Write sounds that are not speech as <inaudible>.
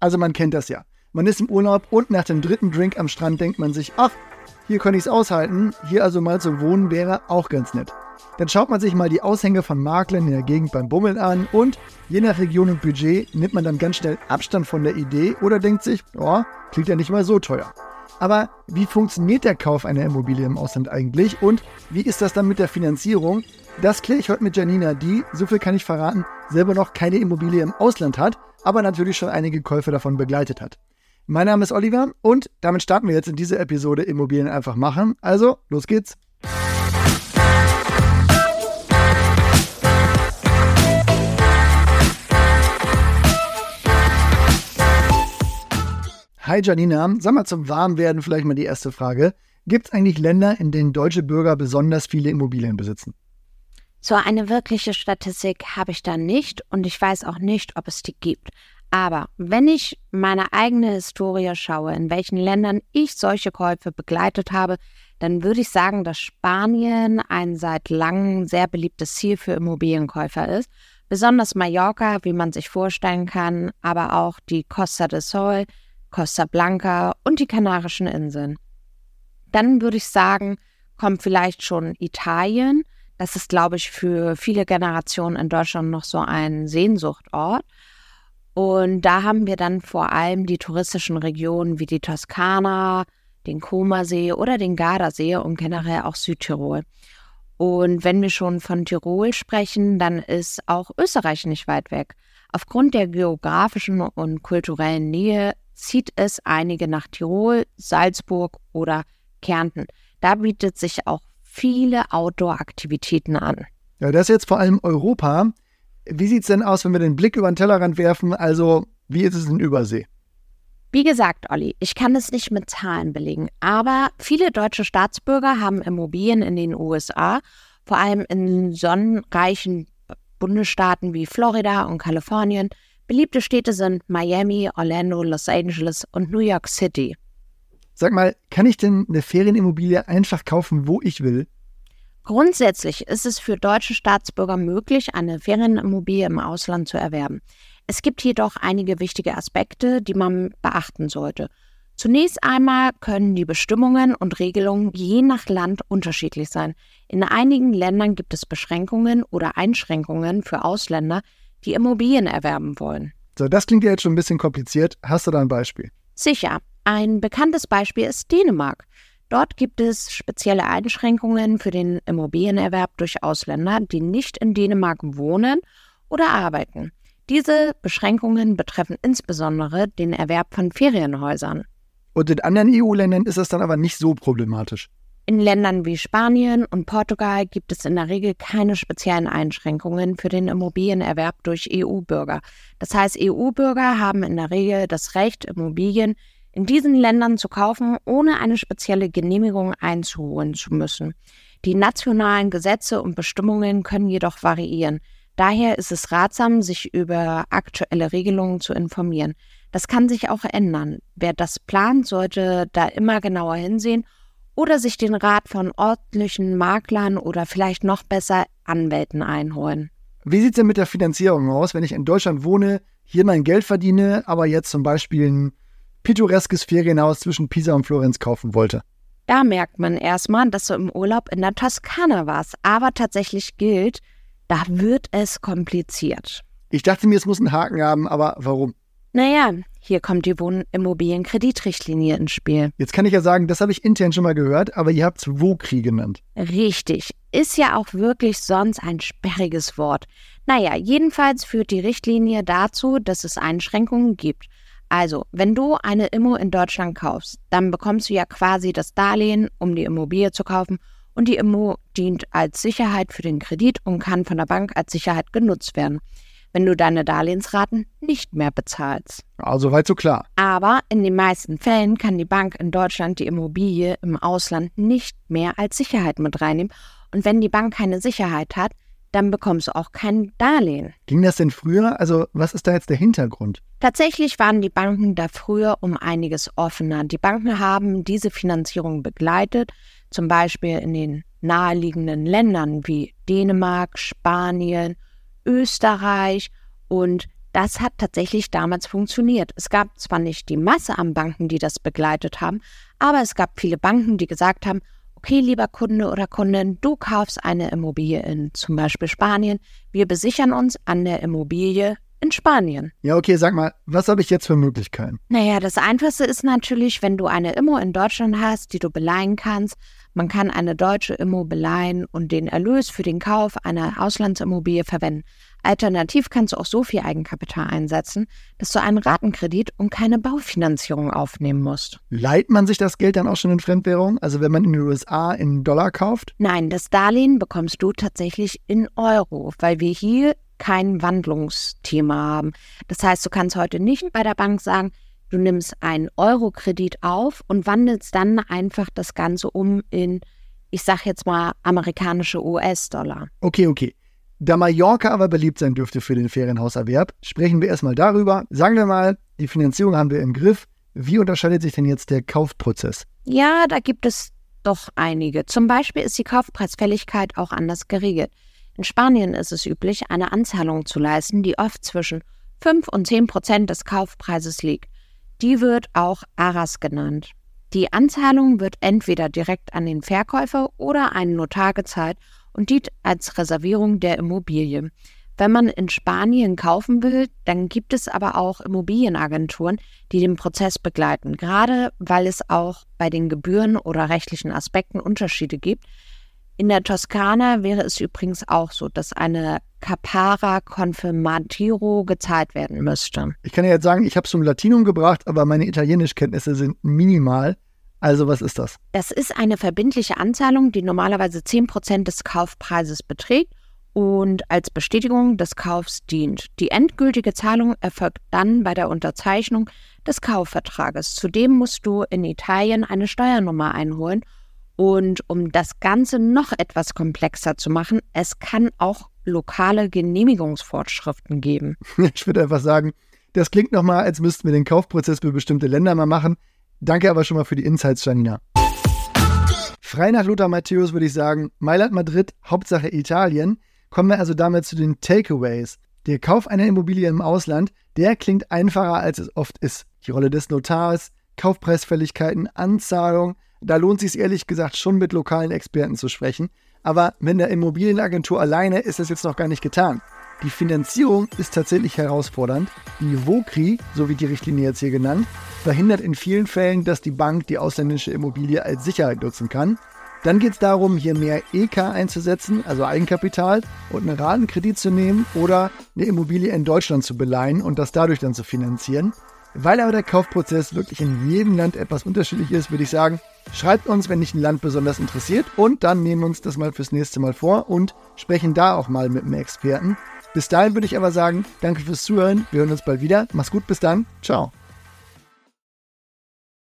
Also man kennt das ja. Man ist im Urlaub und nach dem dritten Drink am Strand denkt man sich, ach, hier könnte ich es aushalten, hier also mal zu wohnen wäre auch ganz nett. Dann schaut man sich mal die Aushänge von Maklern in der Gegend beim Bummeln an und je nach Region und Budget nimmt man dann ganz schnell Abstand von der Idee oder denkt sich, oh, klingt ja nicht mal so teuer. Aber wie funktioniert der Kauf einer Immobilie im Ausland eigentlich und wie ist das dann mit der Finanzierung? Das kläre ich heute mit Janina, die, so viel kann ich verraten, selber noch keine Immobilie im Ausland hat, aber natürlich schon einige Käufe davon begleitet hat. Mein Name ist Oliver und damit starten wir jetzt in diese Episode Immobilien einfach machen. Also, los geht's. Hi Janina, sag mal zum Warmwerden vielleicht mal die erste Frage. Gibt es eigentlich Länder, in denen deutsche Bürger besonders viele Immobilien besitzen? So eine wirkliche Statistik habe ich da nicht und ich weiß auch nicht, ob es die gibt. Aber wenn ich meine eigene Historie schaue, in welchen Ländern ich solche Käufe begleitet habe, dann würde ich sagen, dass Spanien ein seit langem sehr beliebtes Ziel für Immobilienkäufer ist. Besonders Mallorca, wie man sich vorstellen kann, aber auch die Costa del Sol, Costa Blanca und die Kanarischen Inseln. Dann würde ich sagen, kommt vielleicht schon Italien. Das ist, glaube ich, für viele Generationen in Deutschland noch so ein Sehnsuchtort. Und da haben wir dann vor allem die touristischen Regionen wie die Toskana, den Comersee oder den Gardasee und generell auch Südtirol. Und wenn wir schon von Tirol sprechen, dann ist auch Österreich nicht weit weg. Aufgrund der geografischen und kulturellen Nähe zieht es einige nach Tirol, Salzburg oder Kärnten. Da bietet sich auch viele Outdoor-Aktivitäten an. Ja, das ist jetzt vor allem Europa. Wie sieht es denn aus, wenn wir den Blick über den Tellerrand werfen? Also, wie ist es in Übersee? Wie gesagt, Olli, ich kann es nicht mit Zahlen belegen, aber viele deutsche Staatsbürger haben Immobilien in den USA, vor allem in sonnenreichen Bundesstaaten wie Florida und Kalifornien. Beliebte Städte sind Miami, Orlando, Los Angeles und New York City. Sag mal, kann ich denn eine Ferienimmobilie einfach kaufen, wo ich will? Grundsätzlich ist es für deutsche Staatsbürger möglich, eine Ferienimmobilie im Ausland zu erwerben. Es gibt jedoch einige wichtige Aspekte, die man beachten sollte. Zunächst einmal können die Bestimmungen und Regelungen je nach Land unterschiedlich sein. In einigen Ländern gibt es Beschränkungen oder Einschränkungen für Ausländer, die Immobilien erwerben wollen. So, das klingt ja jetzt schon ein bisschen kompliziert. Hast du da ein Beispiel? Sicher. Ein bekanntes Beispiel ist Dänemark. Dort gibt es spezielle Einschränkungen für den Immobilienerwerb durch Ausländer, die nicht in Dänemark wohnen oder arbeiten. Diese Beschränkungen betreffen insbesondere den Erwerb von Ferienhäusern. Und in anderen EU-Ländern ist das dann aber nicht so problematisch. In Ländern wie Spanien und Portugal gibt es in der Regel keine speziellen Einschränkungen für den Immobilienerwerb durch EU-Bürger. Das heißt, EU-Bürger haben in der Regel das Recht, Immobilien in diesen Ländern zu kaufen, ohne eine spezielle Genehmigung einzuholen zu müssen. Die nationalen Gesetze und Bestimmungen können jedoch variieren. Daher ist es ratsam, sich über aktuelle Regelungen zu informieren. Das kann sich auch ändern. Wer das plant, sollte da immer genauer hinsehen oder sich den Rat von örtlichen Maklern oder vielleicht noch besser Anwälten einholen. Wie sieht es denn mit der Finanzierung aus, wenn ich in Deutschland wohne, hier mein Geld verdiene, aber jetzt zum Beispiel ein pittoreskes Ferienhaus zwischen Pisa und Florenz kaufen wollte. Da merkt man erstmal, dass du im Urlaub in der Toskana warst. Aber tatsächlich gilt, da wird es kompliziert. Ich dachte mir, es muss einen Haken haben, aber warum? Naja, hier kommt die Wohnimmobilienkreditrichtlinie ins Spiel. Jetzt kann ich ja sagen, das habe ich intern schon mal gehört, aber ihr habt es WOKRI genannt. Richtig. Ist ja auch wirklich sonst ein sperriges Wort. Naja, jedenfalls führt die Richtlinie dazu, dass es Einschränkungen gibt. Also, wenn du eine Immo in Deutschland kaufst, dann bekommst du ja quasi das Darlehen, um die Immobilie zu kaufen und die Immo dient als Sicherheit für den Kredit und kann von der Bank als Sicherheit genutzt werden, wenn du deine Darlehensraten nicht mehr bezahlst. Also weit so klar. Aber in den meisten Fällen kann die Bank in Deutschland die Immobilie im Ausland nicht mehr als Sicherheit mit reinnehmen und wenn die Bank keine Sicherheit hat, dann bekommst du auch kein Darlehen. Ging das denn früher? Also was ist da jetzt der Hintergrund? Tatsächlich waren die Banken da früher um einiges offener. Die Banken haben diese Finanzierung begleitet, zum Beispiel in den naheliegenden Ländern wie Dänemark, Spanien, Österreich und Das hat tatsächlich damals funktioniert. Es gab zwar nicht die Masse an Banken, die das begleitet haben, aber es gab viele Banken, die gesagt haben, okay, lieber Kunde oder Kundin, du kaufst eine Immobilie in zum Beispiel Spanien. Wir besichern uns an der Immobilie in Spanien. Ja, okay, sag mal, was habe ich jetzt für Möglichkeiten? Naja, das Einfachste ist natürlich, wenn du eine Immo in Deutschland hast, die du beleihen kannst. Man kann eine deutsche Immo beleihen und den Erlös für den Kauf einer Auslandsimmobilie verwenden. Alternativ kannst du auch so viel Eigenkapital einsetzen, dass du einen Ratenkredit und keine Baufinanzierung aufnehmen musst. Leiht man sich das Geld dann auch schon in Fremdwährung? Also wenn man in den USA in Dollar kauft? Nein, das Darlehen bekommst du tatsächlich in Euro, weil wir hier kein Wandlungsthema haben. Das heißt, du kannst heute nicht bei der Bank sagen, du nimmst einen Euro-Kredit auf und wandelst dann einfach das Ganze um in, ich sag jetzt mal, amerikanische US-Dollar. Okay, okay. Da Mallorca aber beliebt sein dürfte für den Ferienhauserwerb, sprechen wir erstmal darüber. Sagen wir mal, die Finanzierung haben wir im Griff. Wie unterscheidet sich denn jetzt der Kaufprozess? Ja, da gibt es doch einige. Zum Beispiel ist die Kaufpreisfälligkeit auch anders geregelt. In Spanien ist es üblich, eine Anzahlung zu leisten, die oft zwischen 5 und 10 Prozent des Kaufpreises liegt. Die wird auch Aras genannt. Die Anzahlung wird entweder direkt an den Verkäufer oder einen Notar gezahlt und dient als Reservierung der Immobilie. Wenn man in Spanien kaufen will, dann gibt es aber auch Immobilienagenturen, die den Prozess begleiten, gerade weil es auch bei den Gebühren oder rechtlichen Aspekten Unterschiede gibt, in der Toskana wäre es übrigens auch so, dass eine Capara Confirmatiro gezahlt werden müsste. Ich kann ja jetzt sagen, ich habe es zum Latinum gebracht, aber meine Italienischkenntnisse sind minimal. Also was ist das? Das ist eine verbindliche Anzahlung, die normalerweise 10% des Kaufpreises beträgt und als Bestätigung des Kaufs dient. Die endgültige Zahlung erfolgt dann bei der Unterzeichnung des Kaufvertrages. Zudem musst du in Italien eine Steuernummer einholen und um das Ganze noch etwas komplexer zu machen, es kann auch lokale Genehmigungsvorschriften geben. <laughs> Ich würde einfach sagen, das klingt nochmal, als müssten wir den Kaufprozess für bestimmte Länder mal machen. Danke aber schon mal für die Insights, Janina. Frei nach Lothar Matthäus würde ich sagen, Mailand, Madrid, Hauptsache Italien. Kommen wir also damit zu den Takeaways. Der Kauf einer Immobilie im Ausland, der klingt einfacher, als es oft ist. Die Rolle des Notars, Kaufpreisfälligkeiten, Anzahlung, da lohnt es sich ehrlich gesagt schon mit lokalen Experten zu sprechen. Aber mit der Immobilienagentur alleine ist das jetzt noch gar nicht getan. Die Finanzierung ist tatsächlich herausfordernd. Die WOKRI, so wird die Richtlinie jetzt hier genannt, verhindert in vielen Fällen, dass die Bank die ausländische Immobilie als Sicherheit nutzen kann. Dann geht es darum, hier mehr EK einzusetzen, also Eigenkapital, und einen Ratenkredit zu nehmen oder eine Immobilie in Deutschland zu beleihen und das dadurch dann zu finanzieren. Weil aber der Kaufprozess wirklich in jedem Land etwas unterschiedlich ist, würde ich sagen, schreibt uns, wenn dich ein Land besonders interessiert und dann nehmen wir uns das mal fürs nächste Mal vor und sprechen da auch mal mit einem Experten. Bis dahin würde ich aber sagen, danke fürs Zuhören, wir hören uns bald wieder. Mach's gut, bis dann, ciao.